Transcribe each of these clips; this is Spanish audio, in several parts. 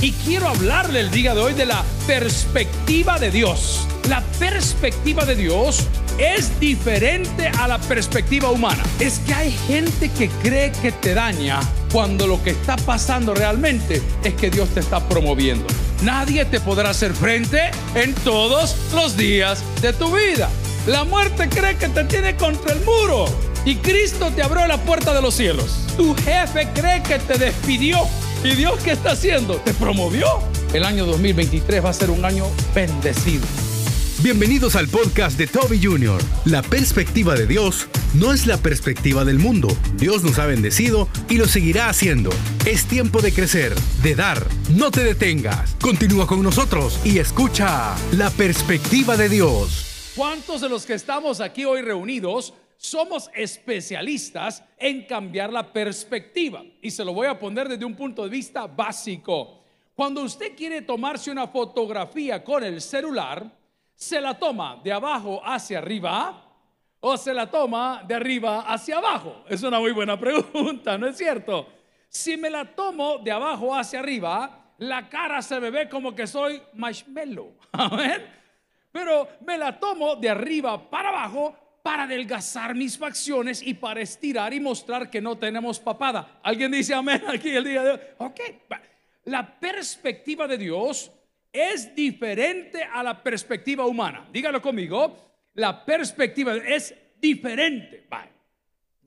Y quiero hablarle el día de hoy de la perspectiva de Dios. La perspectiva de Dios es diferente a la perspectiva humana. Es que hay gente que cree que te daña cuando lo que está pasando realmente es que Dios te está promoviendo. Nadie te podrá hacer frente en todos los días de tu vida. La muerte cree que te tiene contra el muro y Cristo te abrió la puerta de los cielos. Tu jefe cree que te despidió y Dios qué está haciendo? Te promovió. El año 2023 va a ser un año bendecido. Bienvenidos al podcast de Toby Jr. La perspectiva de Dios no es la perspectiva del mundo. Dios nos ha bendecido y lo seguirá haciendo. Es tiempo de crecer, de dar. No te detengas. Continúa con nosotros y escucha la perspectiva de Dios. ¿Cuántos de los que estamos aquí hoy reunidos somos especialistas en cambiar la perspectiva? Y se lo voy a poner desde un punto de vista básico. Cuando usted quiere tomarse una fotografía con el celular, ¿Se la toma de abajo hacia arriba o se la toma de arriba hacia abajo? Es una muy buena pregunta, ¿no es cierto? Si me la tomo de abajo hacia arriba, la cara se me ve como que soy marshmallow. Pero me la tomo de arriba para abajo para adelgazar mis facciones y para estirar y mostrar que no tenemos papada. ¿Alguien dice amén aquí el día de hoy? Ok. La perspectiva de Dios es diferente a la perspectiva humana. Dígalo conmigo, la perspectiva es diferente.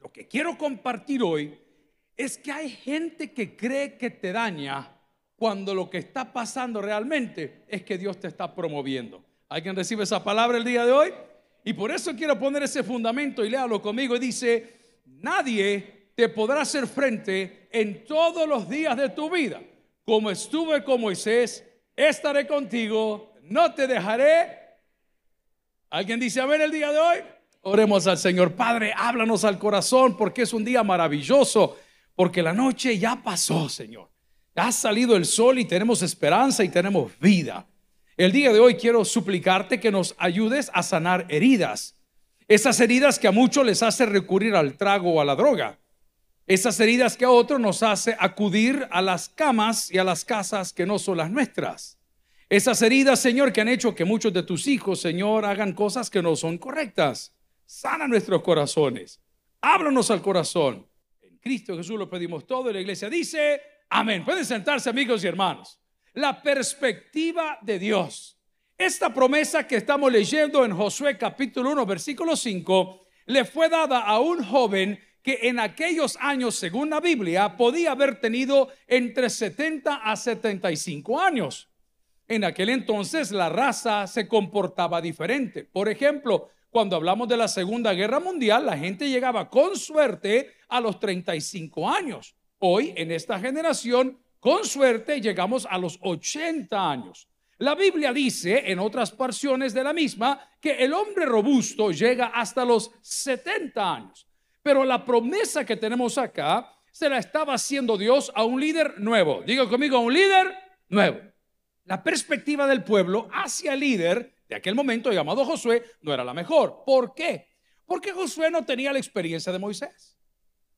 Lo que quiero compartir hoy es que hay gente que cree que te daña cuando lo que está pasando realmente es que Dios te está promoviendo. ¿Alguien recibe esa palabra el día de hoy? Y por eso quiero poner ese fundamento y léalo conmigo. Y dice, nadie te podrá hacer frente en todos los días de tu vida, como estuve con Moisés estaré contigo, no te dejaré. ¿Alguien dice ver el día de hoy? Oremos al Señor. Padre, háblanos al corazón porque es un día maravilloso, porque la noche ya pasó, Señor. Ha salido el sol y tenemos esperanza y tenemos vida. El día de hoy quiero suplicarte que nos ayudes a sanar heridas. Esas heridas que a muchos les hace recurrir al trago o a la droga. Esas heridas que a otros nos hace acudir a las camas y a las casas que no son las nuestras. Esas heridas, Señor, que han hecho que muchos de tus hijos, Señor, hagan cosas que no son correctas. Sana nuestros corazones. Háblanos al corazón. En Cristo Jesús lo pedimos todo y la iglesia dice, amén. Pueden sentarse amigos y hermanos. La perspectiva de Dios. Esta promesa que estamos leyendo en Josué capítulo 1, versículo 5, le fue dada a un joven que en aquellos años, según la Biblia, podía haber tenido entre 70 a 75 años. En aquel entonces la raza se comportaba diferente. Por ejemplo, cuando hablamos de la Segunda Guerra Mundial, la gente llegaba con suerte a los 35 años. Hoy, en esta generación, con suerte llegamos a los 80 años. La Biblia dice, en otras porciones de la misma, que el hombre robusto llega hasta los 70 años. Pero la promesa que tenemos acá se la estaba haciendo Dios a un líder nuevo. Digo conmigo, a un líder nuevo. La perspectiva del pueblo hacia el líder de aquel momento llamado Josué no era la mejor. ¿Por qué? Porque Josué no tenía la experiencia de Moisés.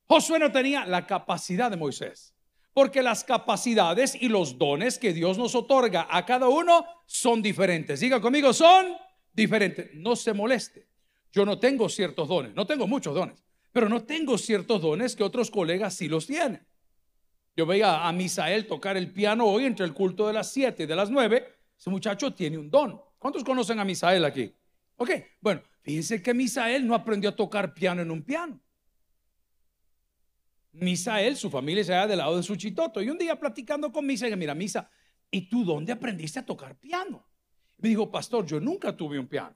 Josué no tenía la capacidad de Moisés. Porque las capacidades y los dones que Dios nos otorga a cada uno son diferentes. Diga conmigo, son diferentes. No se moleste. Yo no tengo ciertos dones, no tengo muchos dones pero no tengo ciertos dones que otros colegas sí los tienen. Yo veía a Misael tocar el piano hoy entre el culto de las 7 y de las 9. Ese muchacho tiene un don. ¿Cuántos conocen a Misael aquí? Ok, bueno, fíjense que Misael no aprendió a tocar piano en un piano. Misael, su familia se va del lado de su chitoto. Y un día platicando con Misa, dije, mira, Misa, ¿y tú dónde aprendiste a tocar piano? Me dijo, pastor, yo nunca tuve un piano,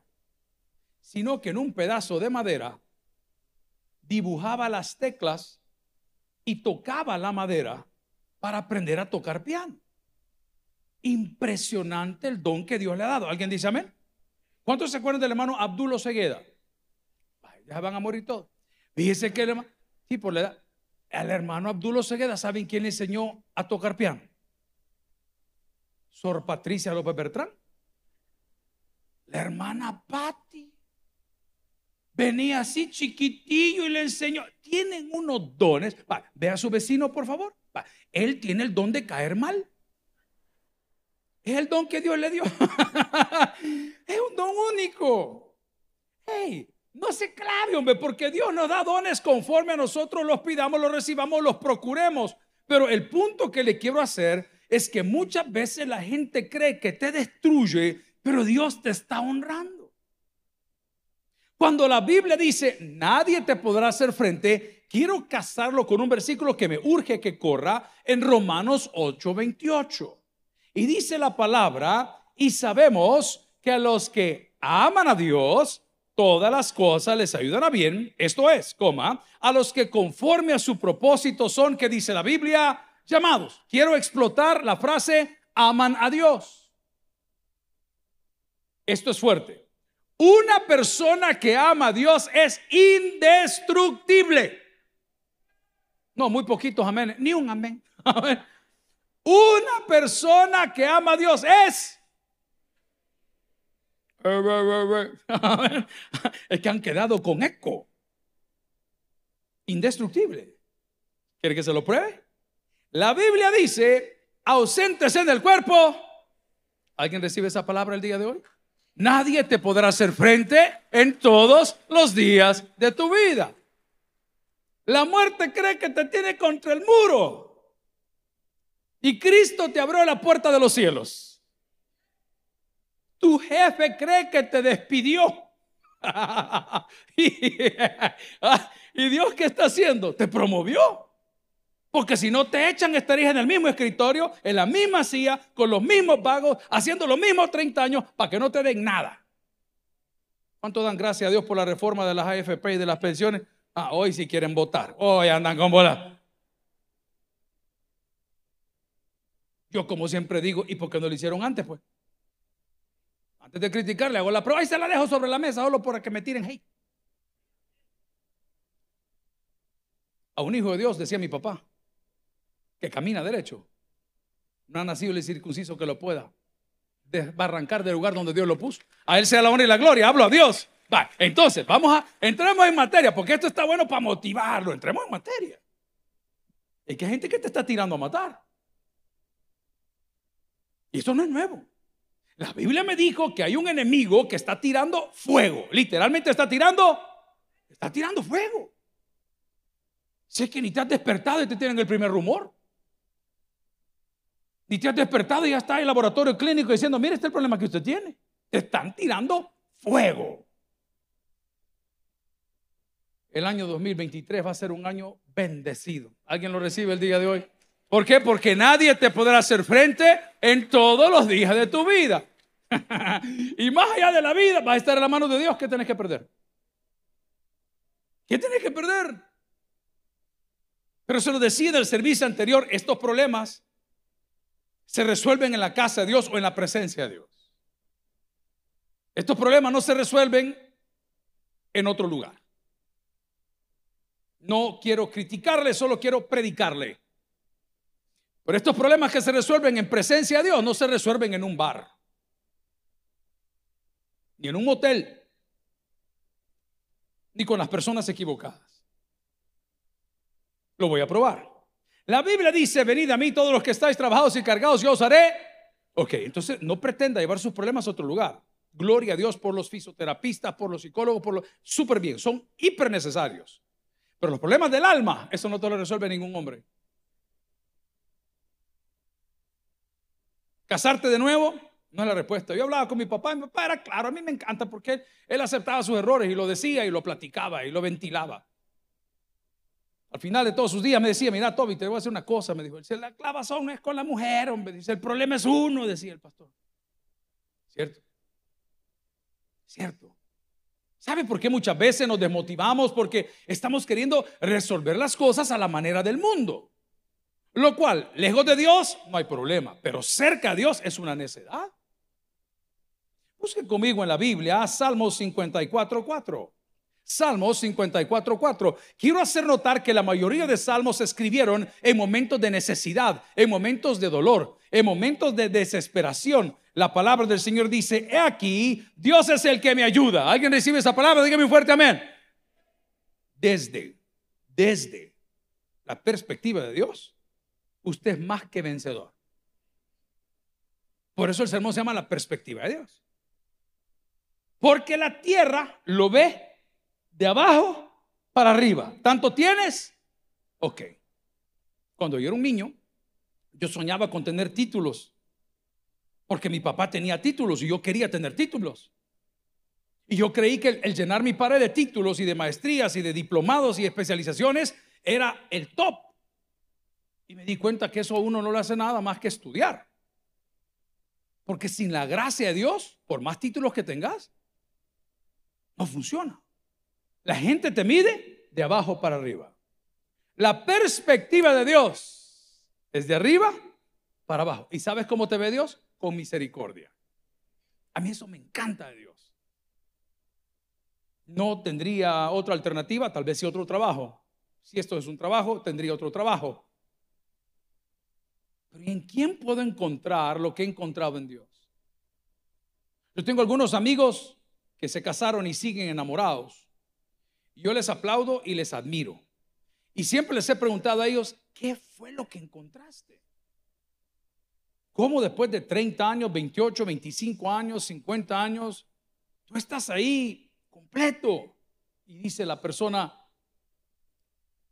sino que en un pedazo de madera dibujaba las teclas y tocaba la madera para aprender a tocar piano. Impresionante el don que Dios le ha dado. ¿Alguien dice amén? ¿Cuántos se acuerdan del hermano Abdulo Segueda? ya van a morir todos. Fíjese que el hermano, sí, por la edad, el hermano Abdulo Segueda, ¿saben quién le enseñó a tocar piano? Sor Patricia López Bertrán. La hermana Patti. Venía así chiquitillo y le enseñó. Tienen unos dones. ve a su vecino, por favor. él tiene el don de caer mal. Es el don que Dios le dio. es un don único. Hey, no se clave, hombre, porque Dios nos da dones conforme a nosotros los pidamos, los recibamos, los procuremos. Pero el punto que le quiero hacer es que muchas veces la gente cree que te destruye, pero Dios te está honrando. Cuando la Biblia dice, nadie te podrá hacer frente, quiero casarlo con un versículo que me urge que corra en Romanos 8:28. Y dice la palabra, y sabemos que a los que aman a Dios, todas las cosas les ayudan a bien, esto es, coma, a los que conforme a su propósito son, que dice la Biblia, llamados. Quiero explotar la frase, aman a Dios. Esto es fuerte. Una persona que ama a Dios es indestructible. No, muy poquitos amén, ni un amén. Una persona que ama a Dios es es que han quedado con eco. Indestructible. ¿Quiere que se lo pruebe? La Biblia dice, ausentes en el cuerpo. ¿Alguien recibe esa palabra el día de hoy? Nadie te podrá hacer frente en todos los días de tu vida. La muerte cree que te tiene contra el muro. Y Cristo te abrió la puerta de los cielos. Tu jefe cree que te despidió. y, Dios qué está haciendo? Te promovió. Porque si no te echan, estarías en el mismo escritorio, en la misma silla, con los mismos vagos, haciendo los mismos 30 años para que no te den nada. ¿Cuánto dan gracias a Dios por la reforma de las AFP y de las pensiones? Ah, hoy si quieren votar. Hoy andan con bola. Yo como siempre digo, ¿y por qué no lo hicieron antes? Pues antes de criticarle, hago la prueba y se la dejo sobre la mesa solo para que me tiren hate. A un hijo de Dios, decía mi papá, que camina derecho, no ha nacido el circunciso que lo pueda arrancar del lugar donde Dios lo puso. A Él sea la honra y la gloria. Hablo a Dios. Va, entonces, vamos a, entremos en materia, porque esto está bueno para motivarlo. Entremos en materia. Es que hay gente que te está tirando a matar. Y eso no es nuevo. La Biblia me dijo que hay un enemigo que está tirando fuego. Literalmente está tirando, está tirando fuego. Sé que ni te has despertado y te tienen el primer rumor. Ni te has despertado y ya está el laboratorio clínico diciendo, mire, este es el problema que usted tiene. Te están tirando fuego. El año 2023 va a ser un año bendecido. ¿Alguien lo recibe el día de hoy? ¿Por qué? Porque nadie te podrá hacer frente en todos los días de tu vida. y más allá de la vida, va a estar en la mano de Dios. ¿Qué tienes que perder? ¿Qué tienes que perder? Pero se lo decía en el servicio anterior, estos problemas se resuelven en la casa de Dios o en la presencia de Dios. Estos problemas no se resuelven en otro lugar. No quiero criticarle, solo quiero predicarle. Pero estos problemas que se resuelven en presencia de Dios no se resuelven en un bar, ni en un hotel, ni con las personas equivocadas. Lo voy a probar. La Biblia dice, venid a mí todos los que estáis trabajados y cargados, yo os haré. Ok, entonces no pretenda llevar sus problemas a otro lugar. Gloria a Dios por los fisioterapistas, por los psicólogos, por los... Súper bien, son hiper necesarios. Pero los problemas del alma, eso no te lo resuelve ningún hombre. ¿Casarte de nuevo? No es la respuesta. Yo hablaba con mi papá y mi papá era claro, a mí me encanta porque él, aceptaba sus errores y lo decía y lo platicaba y lo ventilaba. Al final de todos sus días me decía, mira Toby, te voy a hacer una cosa, me dijo, la clavazón es con la mujer, hombre, dice, el problema es uno, decía el pastor. ¿Cierto? ¿Cierto? ¿Sabe por qué muchas veces nos desmotivamos? Porque estamos queriendo resolver las cosas a la manera del mundo. Lo cual, lejos de Dios, no hay problema, pero cerca de Dios es una necedad. Busque conmigo en la Biblia Salmos 54.4. Salmos 54.4. Quiero hacer notar que la mayoría de salmos se escribieron en momentos de necesidad, en momentos de dolor, en momentos de desesperación. La palabra del Señor dice, he aquí, Dios es el que me ayuda. ¿Alguien recibe esa palabra? Dígame fuerte amén. Desde, desde la perspectiva de Dios, usted es más que vencedor. Por eso el sermón se llama la perspectiva de Dios. Porque la tierra lo ve de abajo para arriba. ¿Tanto tienes? Ok. Cuando yo era un niño, yo soñaba con tener títulos. Porque mi papá tenía títulos y yo quería tener títulos. Y yo creí que el, llenar mi pared de títulos y de maestrías y de diplomados y especializaciones era el top. Y me di cuenta que eso a uno no le hace nada más que estudiar. Porque sin la gracia de Dios, por más títulos que tengas, no funciona. La gente te mide de abajo para arriba. La perspectiva de Dios es de arriba para abajo. ¿Y sabes cómo te ve Dios? Con misericordia. A mí eso me encanta de Dios. No tendría otra alternativa, tal vez si otro trabajo. Si esto es un trabajo, tendría otro trabajo. ¿En quién puedo encontrar lo que he encontrado en Dios? Yo tengo algunos amigos que se casaron y siguen enamorados. Yo les aplaudo y les admiro. Y siempre les he preguntado a ellos, ¿qué fue lo que encontraste? ¿Cómo después de 30 años, 28, 25 años, 50 años, tú estás ahí completo? Y dice la persona,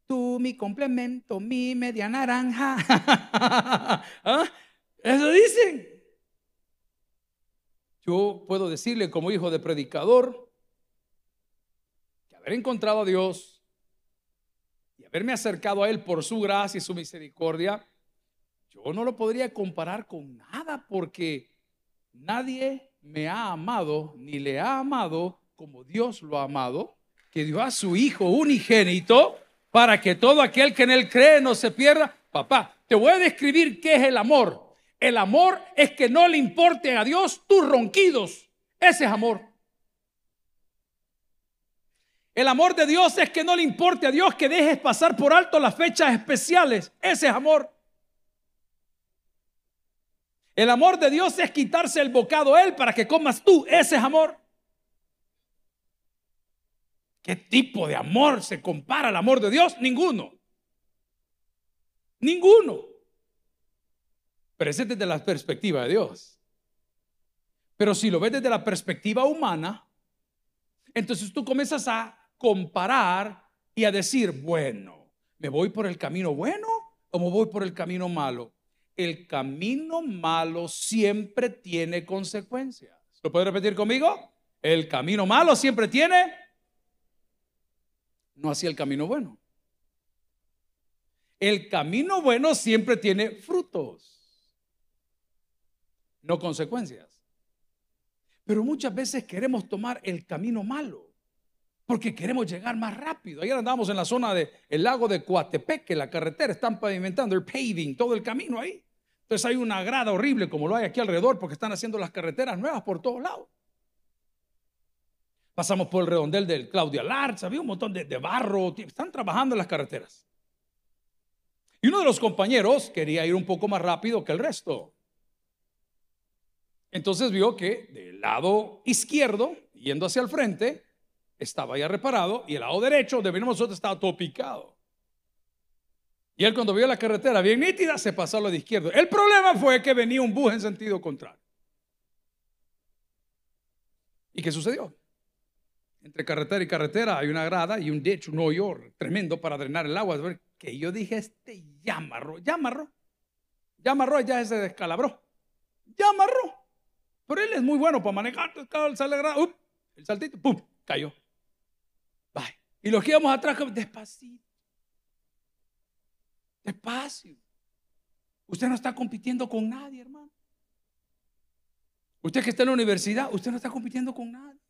tú mi complemento, mi media naranja. ¿Ah? Eso dicen. Yo puedo decirle como hijo de predicador que haber encontrado a Dios y haberme acercado a Él por su gracia y su misericordia, yo no lo podría comparar con nada porque nadie me ha amado ni le ha amado como Dios lo ha amado, que dio a su Hijo unigénito para que todo aquel que en Él cree no se pierda. Papá, te voy a describir qué es el amor. El amor es que no le importen a Dios tus ronquidos. Ese es amor. El amor de Dios es que no le importe a Dios que dejes pasar por alto las fechas especiales. Ese es amor. El amor de Dios es quitarse el bocado a Él para que comas tú. Ese es amor. ¿Qué tipo de amor se compara al amor de Dios? Ninguno. Ninguno. Pero es desde la perspectiva de Dios. Pero si lo ves desde la perspectiva humana, entonces tú comienzas a comparar y a decir, bueno, ¿me voy por el camino bueno o me voy por el camino malo? El camino malo siempre tiene consecuencias. ¿Lo puedes repetir conmigo? El camino malo siempre tiene, no así el camino bueno. El camino bueno siempre tiene frutos no consecuencias. Pero muchas veces queremos tomar el camino malo porque queremos llegar más rápido. Ayer andamos en la zona del lago de Coatepeque, la carretera, están pavimentando el paving, todo el camino ahí. Entonces hay una grada horrible como lo hay aquí alrededor porque están haciendo las carreteras nuevas por todos lados. Pasamos por el redondel del Claudia Larz, había un montón de, de barro, están trabajando en las carreteras. Y uno de los compañeros quería ir un poco más rápido que el resto. Entonces vio que del lado izquierdo, yendo hacia el frente, estaba ya reparado y el lado derecho, donde venimos nosotros, estaba todo picado. Y él cuando vio la carretera bien nítida, se pasó a lo de izquierdo. El problema fue que venía un bus en sentido contrario. ¿Y qué sucedió? Entre carretera y carretera hay una grada y un ditch, un hoyo tremendo para drenar el agua. Que yo dije, este amarró, ya amarró. Ya se descalabró. Ya amarró. Pero él es muy bueno para manejar. el saltito, ¡pum! Cayó. Bye. Y los que íbamos atrás, despacito. Despacio. Usted no está compitiendo con nadie, hermano. Usted que está en la universidad, usted no está compitiendo con nadie.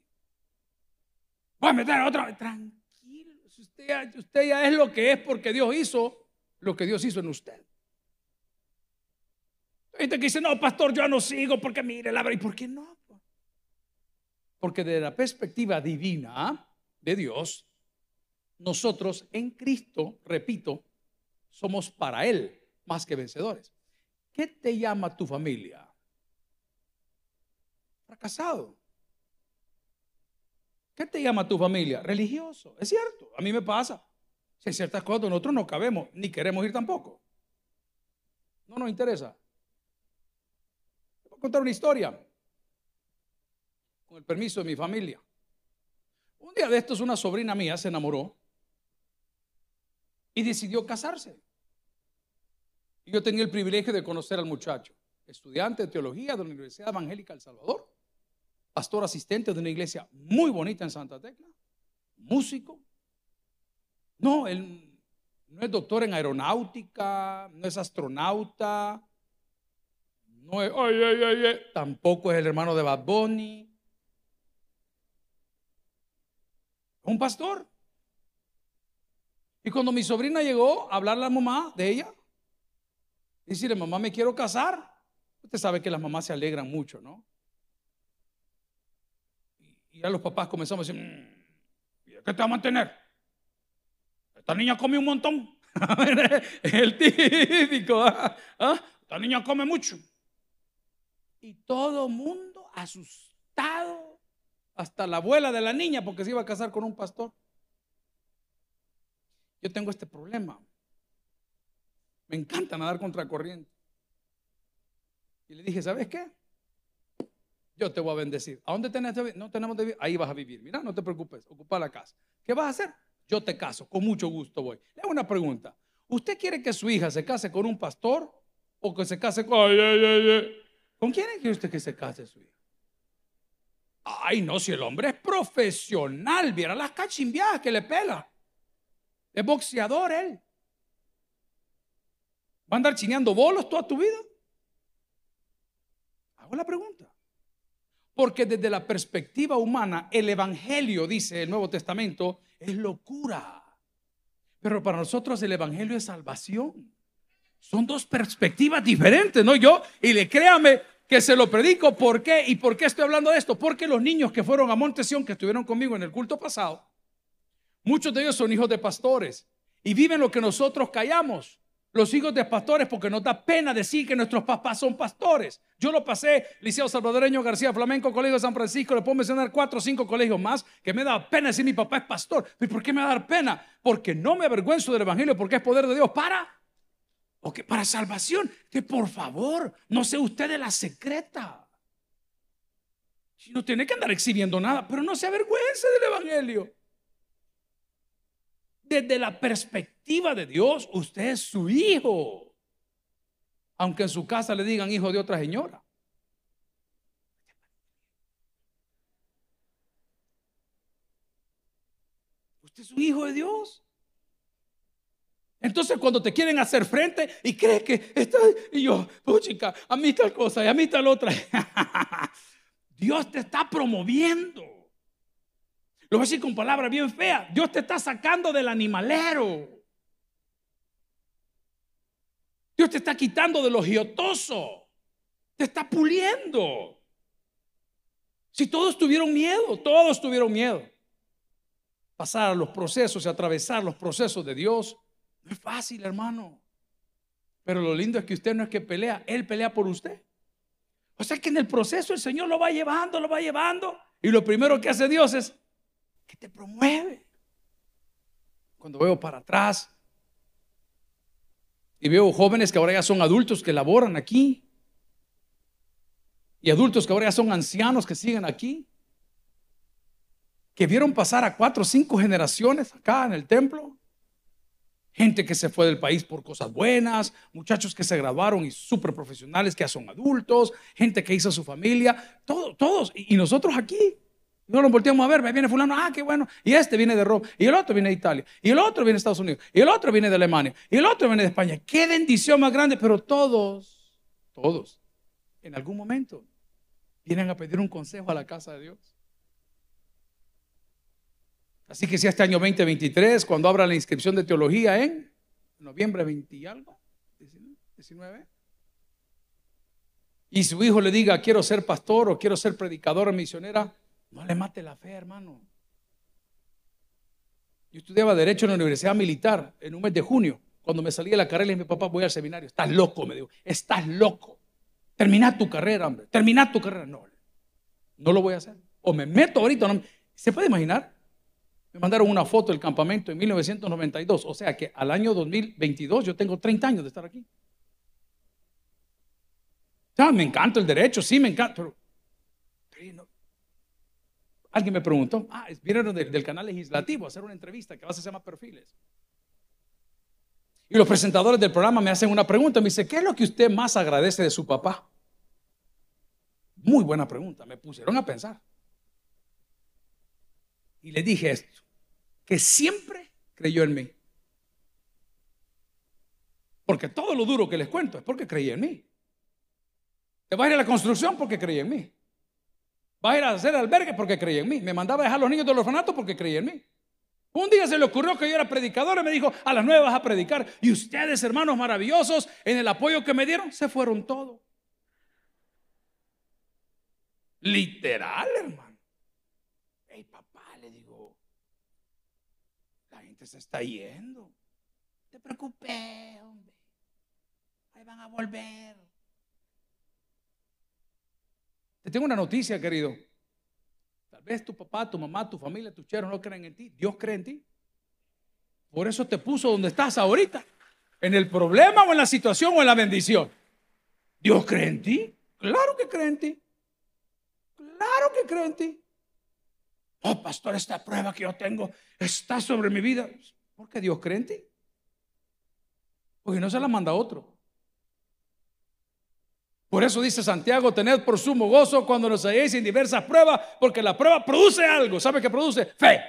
Voy a meter otra. Tranquilo. Usted, ya es lo que es porque Dios hizo lo que Dios hizo en usted. Gente que dice, no, pastor, yo no sigo porque mire la ¿Y por qué no? Porque desde la perspectiva divina de Dios, nosotros en Cristo, repito, somos para Él más que vencedores. ¿Qué te llama tu familia? Fracasado. ¿Qué te llama tu familia? Religioso. Es cierto, a mí me pasa. Si hay ciertas cosas nosotros no cabemos, ni queremos ir tampoco. No nos interesa Voy a contar una historia. Con el permiso de mi familia. Un día de estos una sobrina mía se enamoró y decidió casarse. Y yo tenía el privilegio de conocer al muchacho, estudiante de teología de la Universidad Evangélica El Salvador, pastor asistente de una iglesia muy bonita en Santa Tecla, músico. No, él no es doctor en aeronáutica, no es astronauta, no es, ay, ay, ay, tampoco es el hermano de Bad Bunny. Un pastor. Y cuando mi sobrina llegó a hablarle a la mamá de ella, decirle, mamá, me quiero casar. Usted sabe que las mamás se alegran mucho, ¿no? Y ya los papás comenzamos a decir, mm, ¿qué te va a mantener? Esta niña come un montón. El típico, ¿ah? ¿ah? Esta niña come mucho. Y todo mundo asustado, hasta la abuela de la niña, porque se iba a casar con un pastor. Yo tengo este problema. Me encanta nadar contra corriente. Y le dije, ¿sabes qué? Yo te voy a bendecir. ¿A dónde tenés No tenemos de vivir. Ahí vas a vivir. Mira, no te preocupes. Ocupa la casa. ¿Qué vas a hacer? Yo te caso. Con mucho gusto voy. Le hago una pregunta. ¿Usted quiere que su hija se case con un pastor o que se case con... ¿Con quién quiere usted que se case su hija? Ay, no, si el hombre es profesional, viera las cachimbiadas que le pela. Es boxeador él. ¿Va a andar chineando bolos toda tu vida? Hago la pregunta. Porque desde la perspectiva humana, el Evangelio, dice el Nuevo Testamento, es locura. Pero para nosotros el Evangelio es salvación. Son dos perspectivas diferentes, ¿no? Yo, y le créame que se lo predico. ¿Por qué? ¿Y por qué estoy hablando de esto? Porque los niños que fueron a Montesión, que estuvieron conmigo en el culto pasado, Muchos de ellos son hijos de pastores y viven lo que nosotros callamos. Los hijos de pastores, porque nos da pena decir que nuestros papás son pastores. Yo lo pasé, Liceo Salvadoreño García Flamenco, Colegio de San Francisco, le puedo mencionar cuatro o cinco colegios más, que me da pena decir mi papá es pastor. ¿Y por qué me va a dar pena? Porque no me avergüenzo del Evangelio, porque es poder de Dios para, o que para salvación. Que por favor, no sea usted de la secreta. No tiene que andar exhibiendo nada, pero no se avergüence del Evangelio. Desde la perspectiva de Dios, usted es su hijo. Aunque en su casa le digan hijo de otra señora. Usted es un hijo de Dios. Entonces cuando te quieren hacer frente y crees que está, y yo, oh chica, a mí tal cosa y a mí tal otra. Dios te está promoviendo. Lo voy a decir con palabras bien feas. Dios te está sacando del animalero. Dios te está quitando de lo giotoso. Te está puliendo. Si todos tuvieron miedo, todos tuvieron miedo. Pasar a los procesos y atravesar los procesos de Dios no es fácil, hermano. Pero lo lindo es que usted no es que pelea, Él pelea por usted. O sea que en el proceso el Señor lo va llevando, lo va llevando. Y lo primero que hace Dios es que te promueve. Cuando veo para atrás y veo jóvenes que ahora ya son adultos que laboran aquí y adultos que ahora ya son ancianos que siguen aquí, que vieron pasar a cuatro o cinco generaciones acá en el templo. Gente que se fue del país por cosas buenas, muchachos que se graduaron y súper profesionales que ya son adultos, gente que hizo su familia, todos. Y nosotros aquí, no nos volteamos a ver, viene fulano, ah, qué bueno. Y este viene de Roma, y el otro viene de Italia, y el otro viene de Estados Unidos, y el otro viene de Alemania, y el otro viene de España. Qué bendición más grande, pero todos, todos, en algún momento, vienen a pedir un consejo a la casa de Dios. Así que si este año 2023, cuando abra la inscripción de teología en noviembre 20 y algo, 19, y su hijo le diga, quiero ser pastor o quiero ser predicador o misionera, no le mate la fe, hermano. Yo estudiaba Derecho en la Universidad Militar en un mes de junio. Cuando me salí de la carrera, y mi papá, voy al seminario. Estás loco, me dijo. Estás loco. Termina tu carrera, hombre. Termina tu carrera. No, no lo voy a hacer. O me meto ahorita. ¿Se puede imaginar? Me mandaron una foto del campamento en 1992. O sea que al año 2022 yo tengo 30 años de estar aquí. Ah, me encanta el derecho, sí, me encanta. Alguien me preguntó, ah, vinieron del canal legislativo a hacer una entrevista que a veces se llama Perfiles. Y los presentadores del programa me hacen una pregunta, me dice, ¿qué es lo que usted más agradece de su papá? Muy buena pregunta, me pusieron a pensar. Y le dije esto, que siempre creyó en mí. Porque todo lo duro que les cuento es porque creí en mí. Te va a ir a la construcción porque creí en mí. Va a ir a hacer albergue porque creía en mí. Me mandaba a dejar los niños del orfanato porque creía en mí. Un día se le ocurrió que yo era predicador y me dijo, a las nueve vas a predicar. Y ustedes, hermanos maravillosos, en el apoyo que me dieron, se fueron todos. Literal, hermano. Hey, papá, le digo, la gente se está yendo. No te preocupes, hombre. Ahí van a volver. Te tengo una noticia, querido. Tal vez tu papá, tu mamá, tu familia, tus cheros no creen en ti. Dios cree en ti. Por eso te puso donde estás ahorita. En el problema o en la situación o en la bendición. Dios cree en ti. Claro que cree en ti. Claro que cree en ti. Oh, pastor, esta prueba que yo tengo está sobre mi vida. Porque Dios cree en ti. Porque no se la manda a otro. Por eso dice Santiago, tened por sumo gozo cuando nos halléis en diversas pruebas, porque la prueba produce algo. ¿Sabe qué produce? Fe.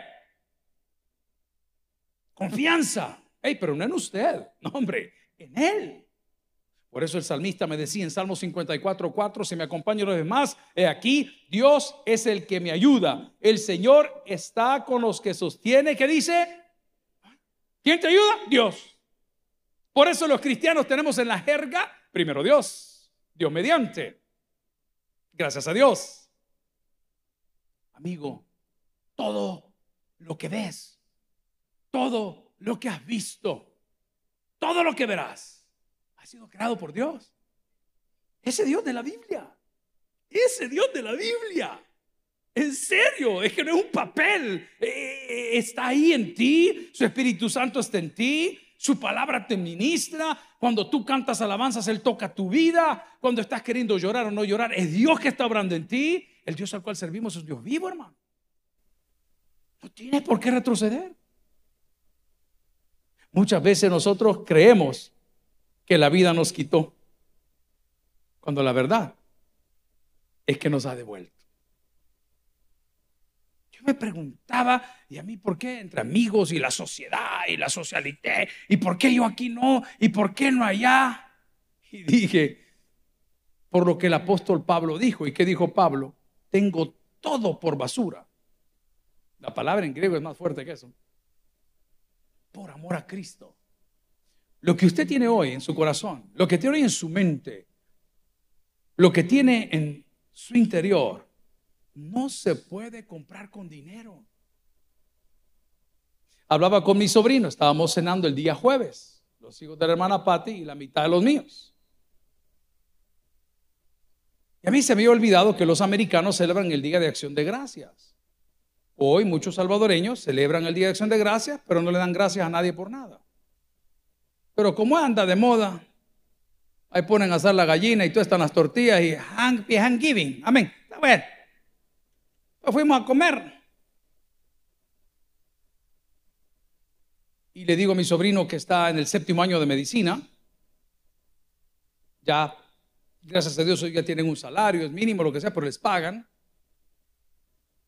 Confianza. Hey, pero no en usted, no hombre, en Él. Por eso el salmista me decía en Salmo 54, 4, si me acompaña los demás, he aquí, Dios es el que me ayuda. El Señor está con los que sostiene, ¿qué dice? ¿Quién te ayuda? Dios. Por eso los cristianos tenemos en la jerga, primero Dios. Dios mediante. Gracias a Dios. Amigo, todo lo que ves, todo lo que has visto, todo lo que verás, ha sido creado por Dios. Ese Dios de la Biblia. Ese Dios de la Biblia. En serio, es que no es un papel. Eh, eh, está ahí en ti. Su Espíritu Santo está en ti. Su palabra te ministra. Cuando tú cantas alabanzas, Él toca tu vida. Cuando estás queriendo llorar o no llorar, es Dios que está obrando en ti. El Dios al cual servimos es Dios vivo, hermano. No tienes por qué retroceder. Muchas veces nosotros creemos que la vida nos quitó, cuando la verdad es que nos ha devuelto me preguntaba, ¿y a mí por qué? Entre amigos y la sociedad y la socialité, ¿y por qué yo aquí no? ¿Y por qué no allá? Y dije, por lo que el apóstol Pablo dijo. ¿Y qué dijo Pablo? Tengo todo por basura. La palabra en griego es más fuerte que eso. Por amor a Cristo. Lo que usted tiene hoy en su corazón, lo que tiene hoy en su mente, lo que tiene en su interior, no se puede comprar con dinero. Hablaba con mi sobrino, estábamos cenando el día jueves, los hijos de la hermana Patty y la mitad de los míos. Y a mí se me había olvidado que los americanos celebran el Día de Acción de Gracias. Hoy muchos salvadoreños celebran el Día de Acción de Gracias, pero no le dan gracias a nadie por nada. Pero como anda de moda, ahí ponen a hacer la gallina y todas están las tortillas y hand, giving. Amén. Está bueno fuimos a comer. Y le digo a mi sobrino que está en el séptimo año de medicina, ya, gracias a Dios, ya tienen un salario, es mínimo, lo que sea, pero les pagan.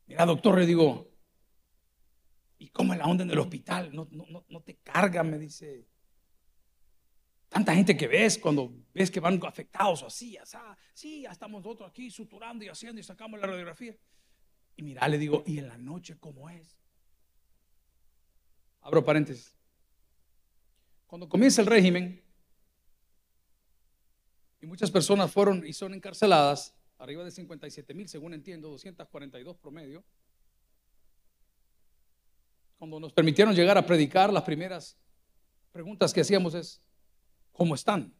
Mira, doctor, le digo, ¿y cómo es la onda en el hospital? No, no, no te cargan, me dice. Tanta gente que ves cuando ves que van afectados o así, así, sí, ya estamos nosotros aquí suturando y haciendo y sacamos la radiografía. Y mira, le digo, ¿y en la noche cómo es? Abro paréntesis. Cuando comienza el régimen, y muchas personas fueron y son encarceladas, arriba de 57 mil, según entiendo, 242 promedio, cuando nos permitieron llegar a predicar, las primeras preguntas que hacíamos es, ¿cómo están?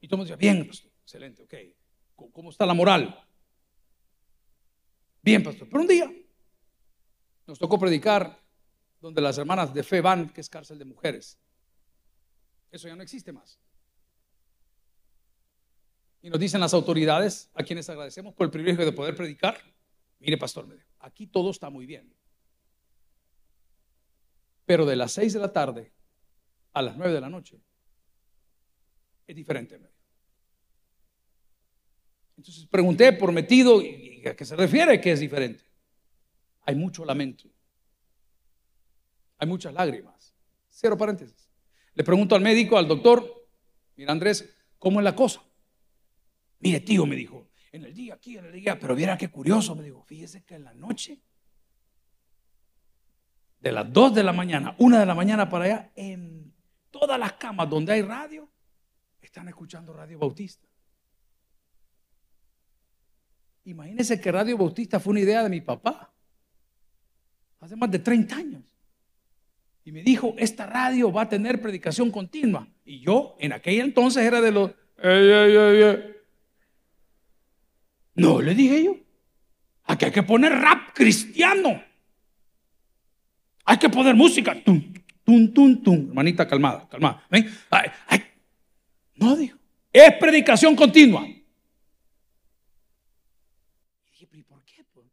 Y todos decían, bien, excelente, ok. ¿Cómo está la moral? Bien, pastor. Pero un día nos tocó predicar donde las hermanas de fe van, que es cárcel de mujeres. Eso ya no existe más. Y nos dicen las autoridades, a quienes agradecemos por el privilegio de poder predicar. Mire, pastor, aquí todo está muy bien. Pero de las 6 de la tarde a las 9 de la noche es diferente. Entonces pregunté por metido a qué se refiere que es diferente. Hay mucho lamento. Hay muchas lágrimas. Cero paréntesis. Le pregunto al médico, al doctor, mira Andrés, ¿cómo es la cosa? Mire, tío, me dijo, en el día aquí, en el día, pero viera qué curioso, me dijo, fíjese que en la noche, de las 2 de la mañana, 1 de la mañana para allá, en todas las camas donde hay radio, están escuchando Radio Bautista. Imagínense que Radio Bautista fue una idea de mi papá, hace más de 30 años. Y me dijo, esta radio va a tener predicación continua. Y yo en aquel entonces era de los... No, le dije yo. Aquí hay que poner rap cristiano. Hay que poner música. Tum, tum, tum, tum. Hermanita, calmada, calmada. No, dijo. Es predicación continua. Y dije, ¿y por qué? Pues?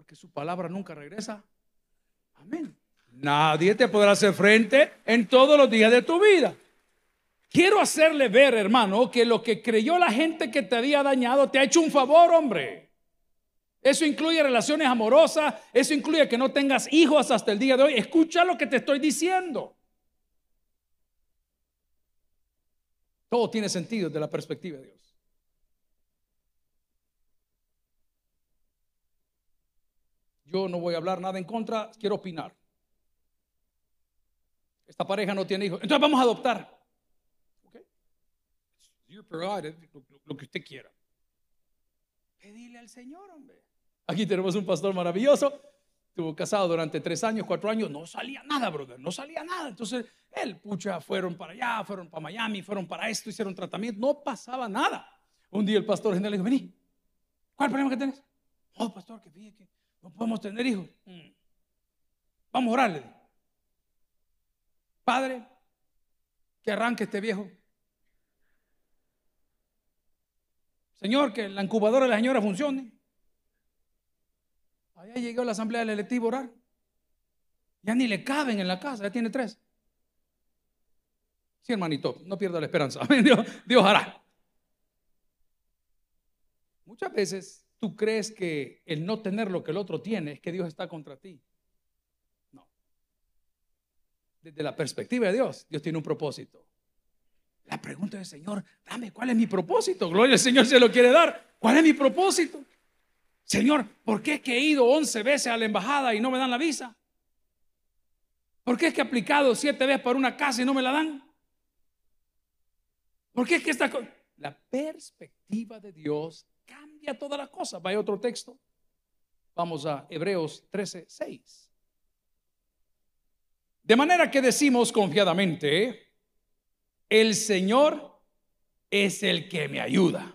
Porque su palabra nunca regresa. Amén. Nadie te podrá hacer frente en todos los días de tu vida. Quiero hacerle ver, hermano, que lo que creyó la gente que te había dañado te ha hecho un favor, hombre. Eso incluye relaciones amorosas, eso incluye que no tengas hijos hasta el día de hoy. Escucha lo que te estoy diciendo. Todo tiene sentido desde la perspectiva de Dios. Yo no voy a hablar nada en contra, quiero opinar. Esta pareja no tiene hijos, entonces vamos a adoptar lo, que usted quiera. Pedile al Señor, hombre. Aquí tenemos un pastor maravilloso. Estuvo casado durante tres años, cuatro años. No salía nada, brother. No salía nada. Entonces, él, pucha, fueron para allá, fueron para Miami, fueron para esto, hicieron tratamiento. No pasaba nada. Un día el pastor general le dijo, vení, ¿cuál es el problema que tenés? Oh, pastor, que fíjate que no podemos tener hijos. Vamos a orarle. Padre, que arranque este viejo Señor, que la incubadora de la señora funcione. Allá llegó la asamblea del electivo orar. Ya ni le caben en la casa, ya tiene tres. Sí, hermanito, no pierda la esperanza. Dios hará. Muchas veces tú crees que el no tener lo que el otro tiene es que Dios está contra ti. No. Desde la perspectiva de Dios, Dios tiene un propósito. La pregunta es, Señor, dame, ¿cuál es mi propósito? Gloria al Señor se lo quiere dar. ¿Cuál es mi propósito? Señor, ¿por qué es que he ido 11 veces a la embajada y no me dan la visa? ¿Por qué es que he aplicado siete veces para una casa y no me la dan? ¿Por qué es que esta La perspectiva de Dios cambia todas las cosas. Vaya otro texto. Vamos a Hebreos 13, 6. De manera que decimos confiadamente, el Señor es el que me ayuda.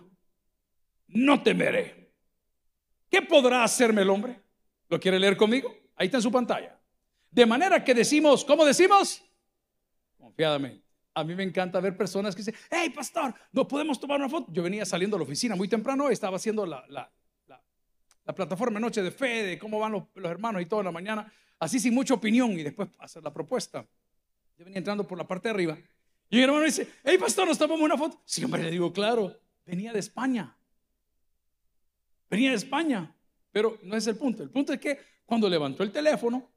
No temeré. ¿Qué podrá hacerme el hombre? ¿Lo quiere leer conmigo? Ahí está en su pantalla. De manera que decimos, ¿cómo decimos? Confiadamente. A mí me encanta ver personas que dicen, hey pastor, no podemos tomar una foto. Yo venía saliendo a la oficina muy temprano, estaba haciendo la, la, plataforma Noche de Fe, de cómo van los, hermanos y todo en la mañana, así sin mucha opinión y después hacer la propuesta. Yo venía entrando por la parte de arriba y mi hermano dice, hey pastor, ¿nos tomamos una foto? Sí, hombre, le digo, claro, venía de España. Venía de España. Pero no es el punto. El punto es que cuando levantó el teléfono,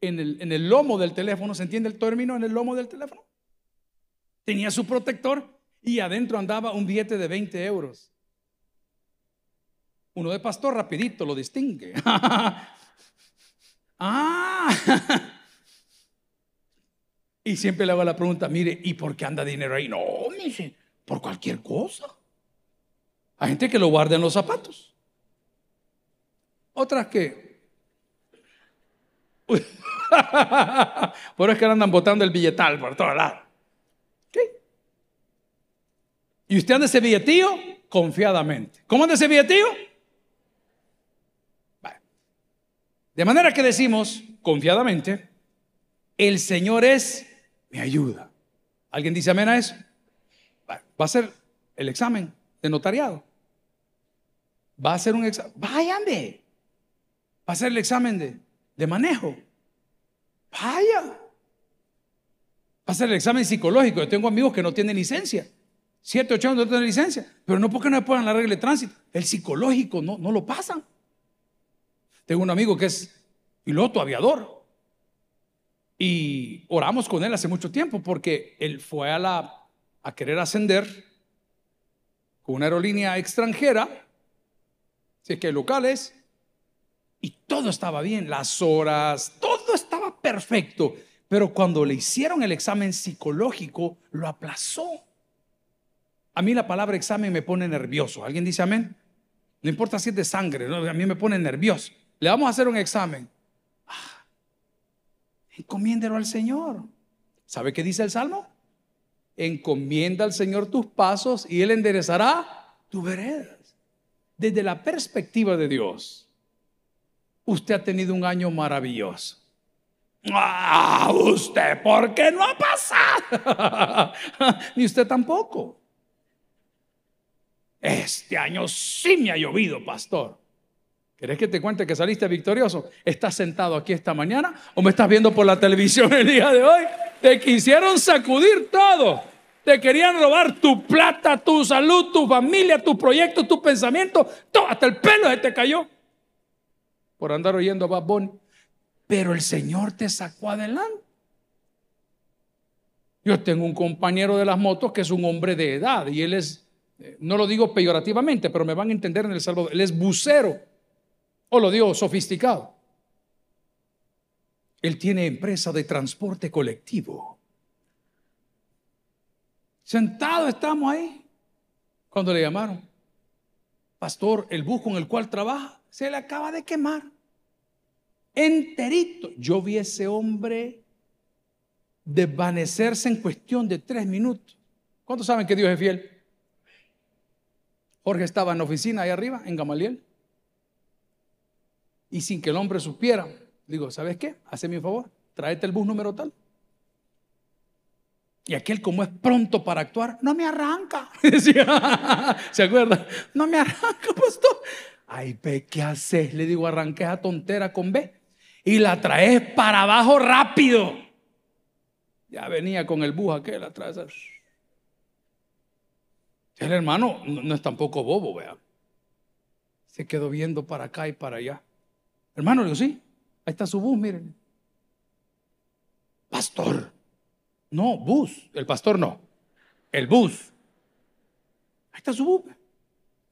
en el, en el lomo del teléfono, ¿se entiende el término? En el lomo del teléfono. Tenía su protector y adentro andaba un billete de 20 euros. Uno de pastor rapidito lo distingue. ah, y siempre le hago la pregunta, mire, ¿y por qué anda dinero ahí? No, me dice, por cualquier cosa. Hay gente que lo guarda en los zapatos. Otras que... por es que andan botando el billetal por todos lados. ¿Qué? ¿Y usted anda ese billetillo? Confiadamente. ¿Cómo anda ese billetillo? De manera que decimos confiadamente, el Señor es me ayuda. ¿Alguien dice amén a eso? Va a ser el examen de notariado. Va a hacer un examen. Váyanme. Va a hacer el examen de, de manejo. Vaya. Va a hacer el examen psicológico. Yo tengo amigos que no tienen licencia. Siete, ocho años no tienen licencia. Pero no porque no pongan la regla de tránsito. El psicológico no, no lo pasan. Tengo un amigo que es piloto, aviador. Y oramos con él hace mucho tiempo porque él fue a, la, a querer ascender con una aerolínea extranjera, si es que hay locales, y todo estaba bien, las horas, todo estaba perfecto. Pero cuando le hicieron el examen psicológico, lo aplazó. A mí la palabra examen me pone nervioso. ¿Alguien dice amén? No importa si es de sangre, a mí me pone nervioso. Le vamos a hacer un examen. Ah, encomiéndelo al Señor. ¿Sabe qué dice el Salmo? Encomienda al Señor tus pasos y Él enderezará tus veredas. Desde la perspectiva de Dios, usted ha tenido un año maravilloso. Ah, usted, ¿por qué no ha pasado? Ni usted tampoco. Este año sí me ha llovido, pastor. ¿Querés que te cuente que saliste victorioso? ¿Estás sentado aquí esta mañana o me estás viendo por la televisión el día de hoy? Te quisieron sacudir todo. Te querían robar tu plata, tu salud, tu familia, tu proyecto, tu pensamiento. Todo, hasta el pelo se te cayó por andar oyendo a Bad Pero el Señor te sacó adelante. Yo tengo un compañero de las motos que es un hombre de edad y él es no lo digo peyorativamente, pero me van a entender en El Salvador, él es bucero, o lo digo sofisticado. Él tiene empresa de transporte colectivo. Sentado estamos ahí cuando le llamaron. Pastor, el bus con el cual trabaja se le acaba de quemar. Enterito. Yo vi ese hombre desvanecerse en cuestión de tres minutos. ¿Cuántos saben que Dios es fiel? Jorge estaba en la oficina ahí arriba, en Gamaliel. Y sin que el hombre supiera, digo, ¿sabes qué? Hazme un favor, tráete el bus número tal. Y aquel, como es pronto para actuar, no me arranca. ¿Se acuerda? No me arranca, pastor. Ay, ve, ¿qué haces? Le digo, arranqué esa tontera con B. Y la traes para abajo rápido. Ya venía con el bus aquel atrás. El hermano no es tampoco bobo, vea. Se quedó viendo para acá y para allá. Hermano, le digo, sí, ahí está su bus, miren. Pastor. No, bus. El pastor no. El bus. Ahí está su bus.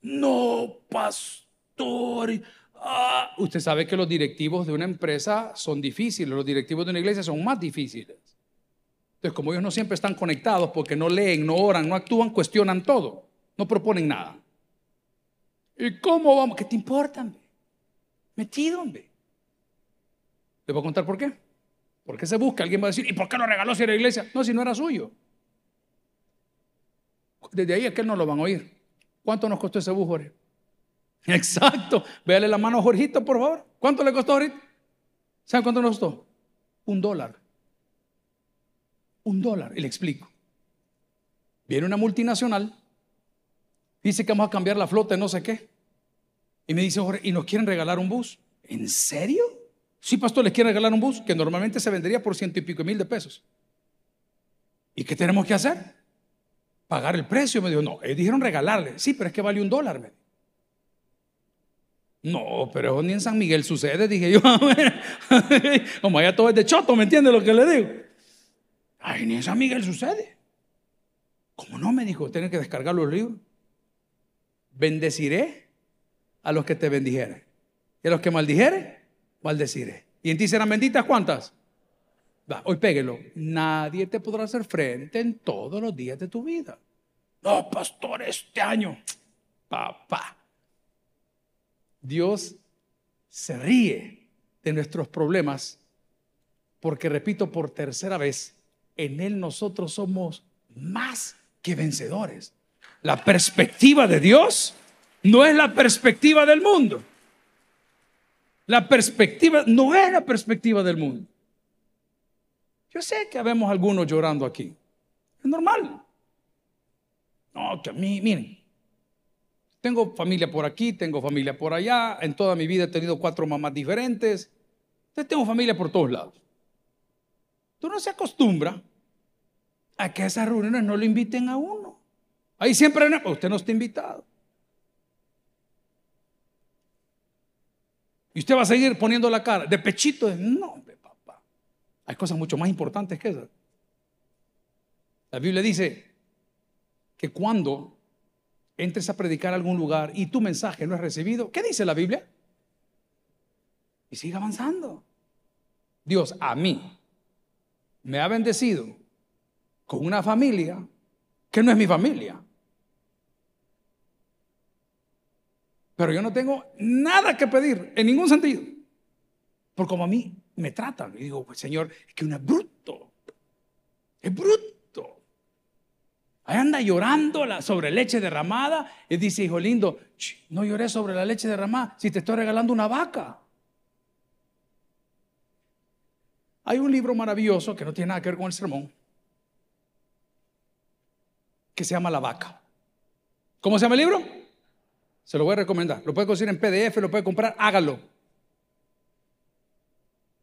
No, pastor. Ah, usted sabe que los directivos de una empresa son difíciles, los directivos de una iglesia son más difíciles. Entonces, como ellos no siempre están conectados porque no leen, no oran, no actúan, cuestionan todo. No proponen nada. ¿Y cómo vamos? ¿Qué te importa? Metido, hombre. Le voy a contar por qué. Porque se busca, alguien va a decir, ¿y por qué lo regaló si era iglesia? No, si no era suyo. Desde ahí que no lo van a oír. ¿Cuánto nos costó ese bus, Jorge? Exacto. Véale la mano a Jorgito, por favor. ¿Cuánto le costó ahorita? ¿Saben cuánto nos costó? Un dólar un dólar. Y le explico. Viene una multinacional, dice que vamos a cambiar la flota de no sé qué. Y me dice, ¿y nos quieren regalar un bus? ¿En serio? Sí, pastor, les quieren regalar un bus que normalmente se vendería por ciento y pico mil de pesos. ¿Y qué tenemos que hacer? Pagar el precio. Me dijo, no, ellos dijeron regalarle. Sí, pero es que vale un dólar. Me no, pero ni en San Miguel sucede, dije yo. Como allá todo es de choto, ¿me entiende lo que le digo? Ay, ni esa Miguel sucede. ¿Cómo no? Me dijo, tiene que descargar los libros. Bendeciré a los que te bendijeren. Y a los que maldijere, maldeciré. ¿Y en ti serán benditas cuántas? Va, hoy péguelo. Nadie te podrá hacer frente en todos los días de tu vida. No, pastor, este año. Papá. Dios se ríe de nuestros problemas porque, repito por tercera vez, en Él nosotros somos más que vencedores. La perspectiva de Dios no es la perspectiva del mundo. La perspectiva no es la perspectiva del mundo. Yo sé que habemos algunos llorando aquí. Es normal. No, que a mí, miren, tengo familia por aquí, tengo familia por allá, en toda mi vida he tenido cuatro mamás diferentes, entonces tengo familia por todos lados. Tú no se acostumbra a que a esas reuniones no lo inviten a uno. Ahí siempre, usted no está invitado. Y usted va a seguir poniendo la cara de pechito. No, papá. Hay cosas mucho más importantes que esas. La Biblia dice que cuando entres a predicar a algún lugar y tu mensaje no es recibido, ¿qué dice la Biblia? Y sigue avanzando. Dios a mí me ha bendecido con una familia que no es mi familia. Pero yo no tengo nada que pedir en ningún sentido. Por como a mí me tratan. Y digo, pues Señor, es que uno es bruto. Es bruto. Ahí anda llorando sobre leche derramada. Y dice, hijo lindo, no lloré sobre la leche derramada si te estoy regalando una vaca. Hay un libro maravilloso que no tiene nada que ver con el sermón, que se llama La vaca. ¿Cómo se llama el libro? Se lo voy a recomendar. Lo puede conseguir en PDF, lo puede comprar, hágalo.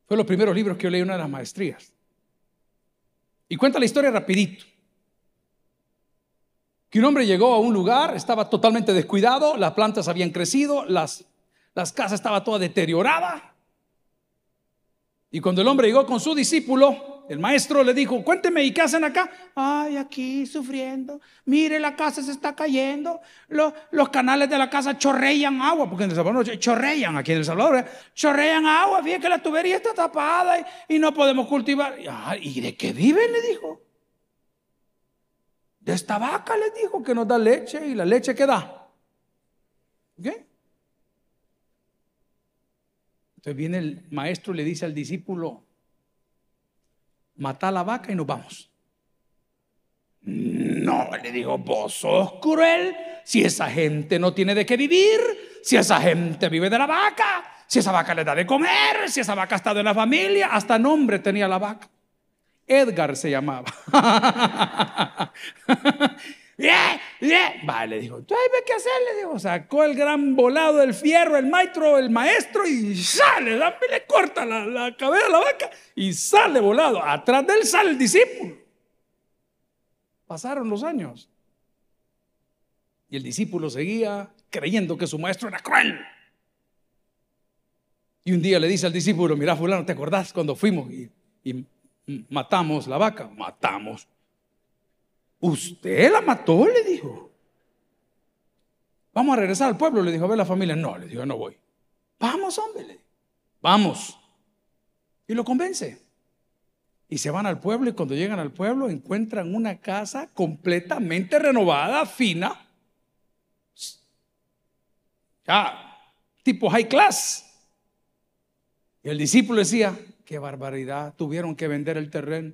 Fue los primeros libros que yo leí en una de las maestrías. Y cuenta la historia rapidito. Que un hombre llegó a un lugar, estaba totalmente descuidado, las plantas habían crecido, las, las casas estaban toda deteriorada. Y cuando el hombre llegó con su discípulo, el maestro le dijo, cuénteme, ¿y qué hacen acá? Ay, aquí sufriendo. Mire, la casa se está cayendo. Los, canales de la casa chorrean agua, porque en El Salvador chorrean, aquí en El Salvador, ¿eh? chorrean agua. Fíjate que la tubería está tapada y, no podemos cultivar. ¿Y de qué viven? Le dijo. De esta vaca, le dijo, que nos da leche y la leche que da. ¿Qué? Entonces viene el maestro y le dice al discípulo, mata la vaca y nos vamos. No, le digo, vos sos cruel. Si esa gente no tiene de qué vivir, si esa gente vive de la vaca, si esa vaca le da de comer, si esa vaca está de la familia, hasta nombre tenía la vaca. Edgar se llamaba. ¡Yeah! ¡Yeah! Vale, le dijo, ¿tú hay qué hacer? Le dijo, sacó el gran volado del fierro, el maestro, el maestro, y sale, le corta la, la cabeza a la vaca y sale volado. Atrás de él sale el discípulo. Pasaron los años. Y el discípulo seguía creyendo que su maestro era cruel. Y un día le dice al discípulo, mira fulano, ¿te acordás cuando fuimos y, y matamos la vaca? Matamos. Usted la mató, le dijo. Vamos a regresar al pueblo, le dijo a ver la familia. No, le dijo, no voy. Vamos, hombre. Vamos. Y lo convence. Y se van al pueblo y cuando llegan al pueblo encuentran una casa completamente renovada, fina. Ya, tipo high class. Y el discípulo decía, qué barbaridad, tuvieron que vender el terreno.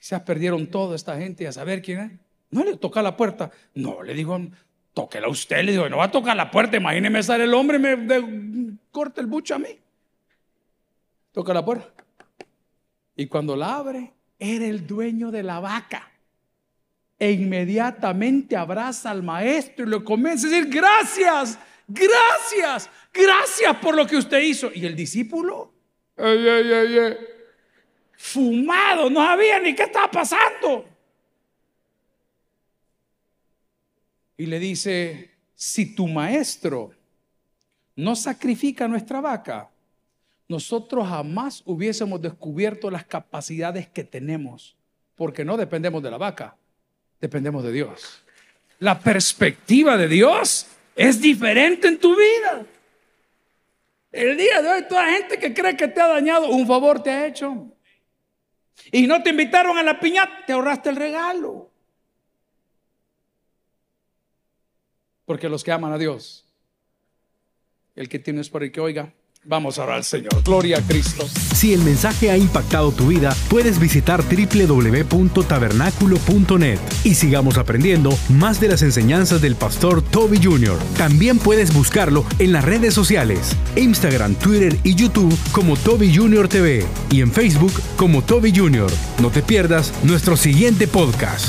Se perdieron toda esta gente a saber quién es. No le toca la puerta. No, le digo, tóquela usted. Le digo, no va a tocar la puerta. Imagíneme sale el hombre me corta el bucho a mí. Toca la puerta. Y cuando la abre, era el dueño de la vaca. E inmediatamente abraza al maestro y le comienza a decir, gracias, gracias, gracias por lo que usted hizo. Y el discípulo, ay, ay, ay, fumado, no sabía ni qué estaba pasando. Y le dice, si tu maestro no sacrifica nuestra vaca, nosotros jamás hubiésemos descubierto las capacidades que tenemos, porque no dependemos de la vaca, dependemos de Dios. La perspectiva de Dios es diferente en tu vida. El día de hoy, toda gente que cree que te ha dañado, un favor te ha hecho. Y no te invitaron a la piñata, te ahorraste el regalo. Porque los que aman a Dios, el que tienes por el que oiga, Vamos a al Señor. Gloria a Cristo. Si el mensaje ha impactado tu vida, puedes visitar www.tabernaculo.net y sigamos aprendiendo más de las enseñanzas del pastor Toby Jr. También puedes buscarlo en las redes sociales, Instagram, Twitter y YouTube como Toby Jr. TV y en Facebook como Toby Jr. No te pierdas nuestro siguiente podcast.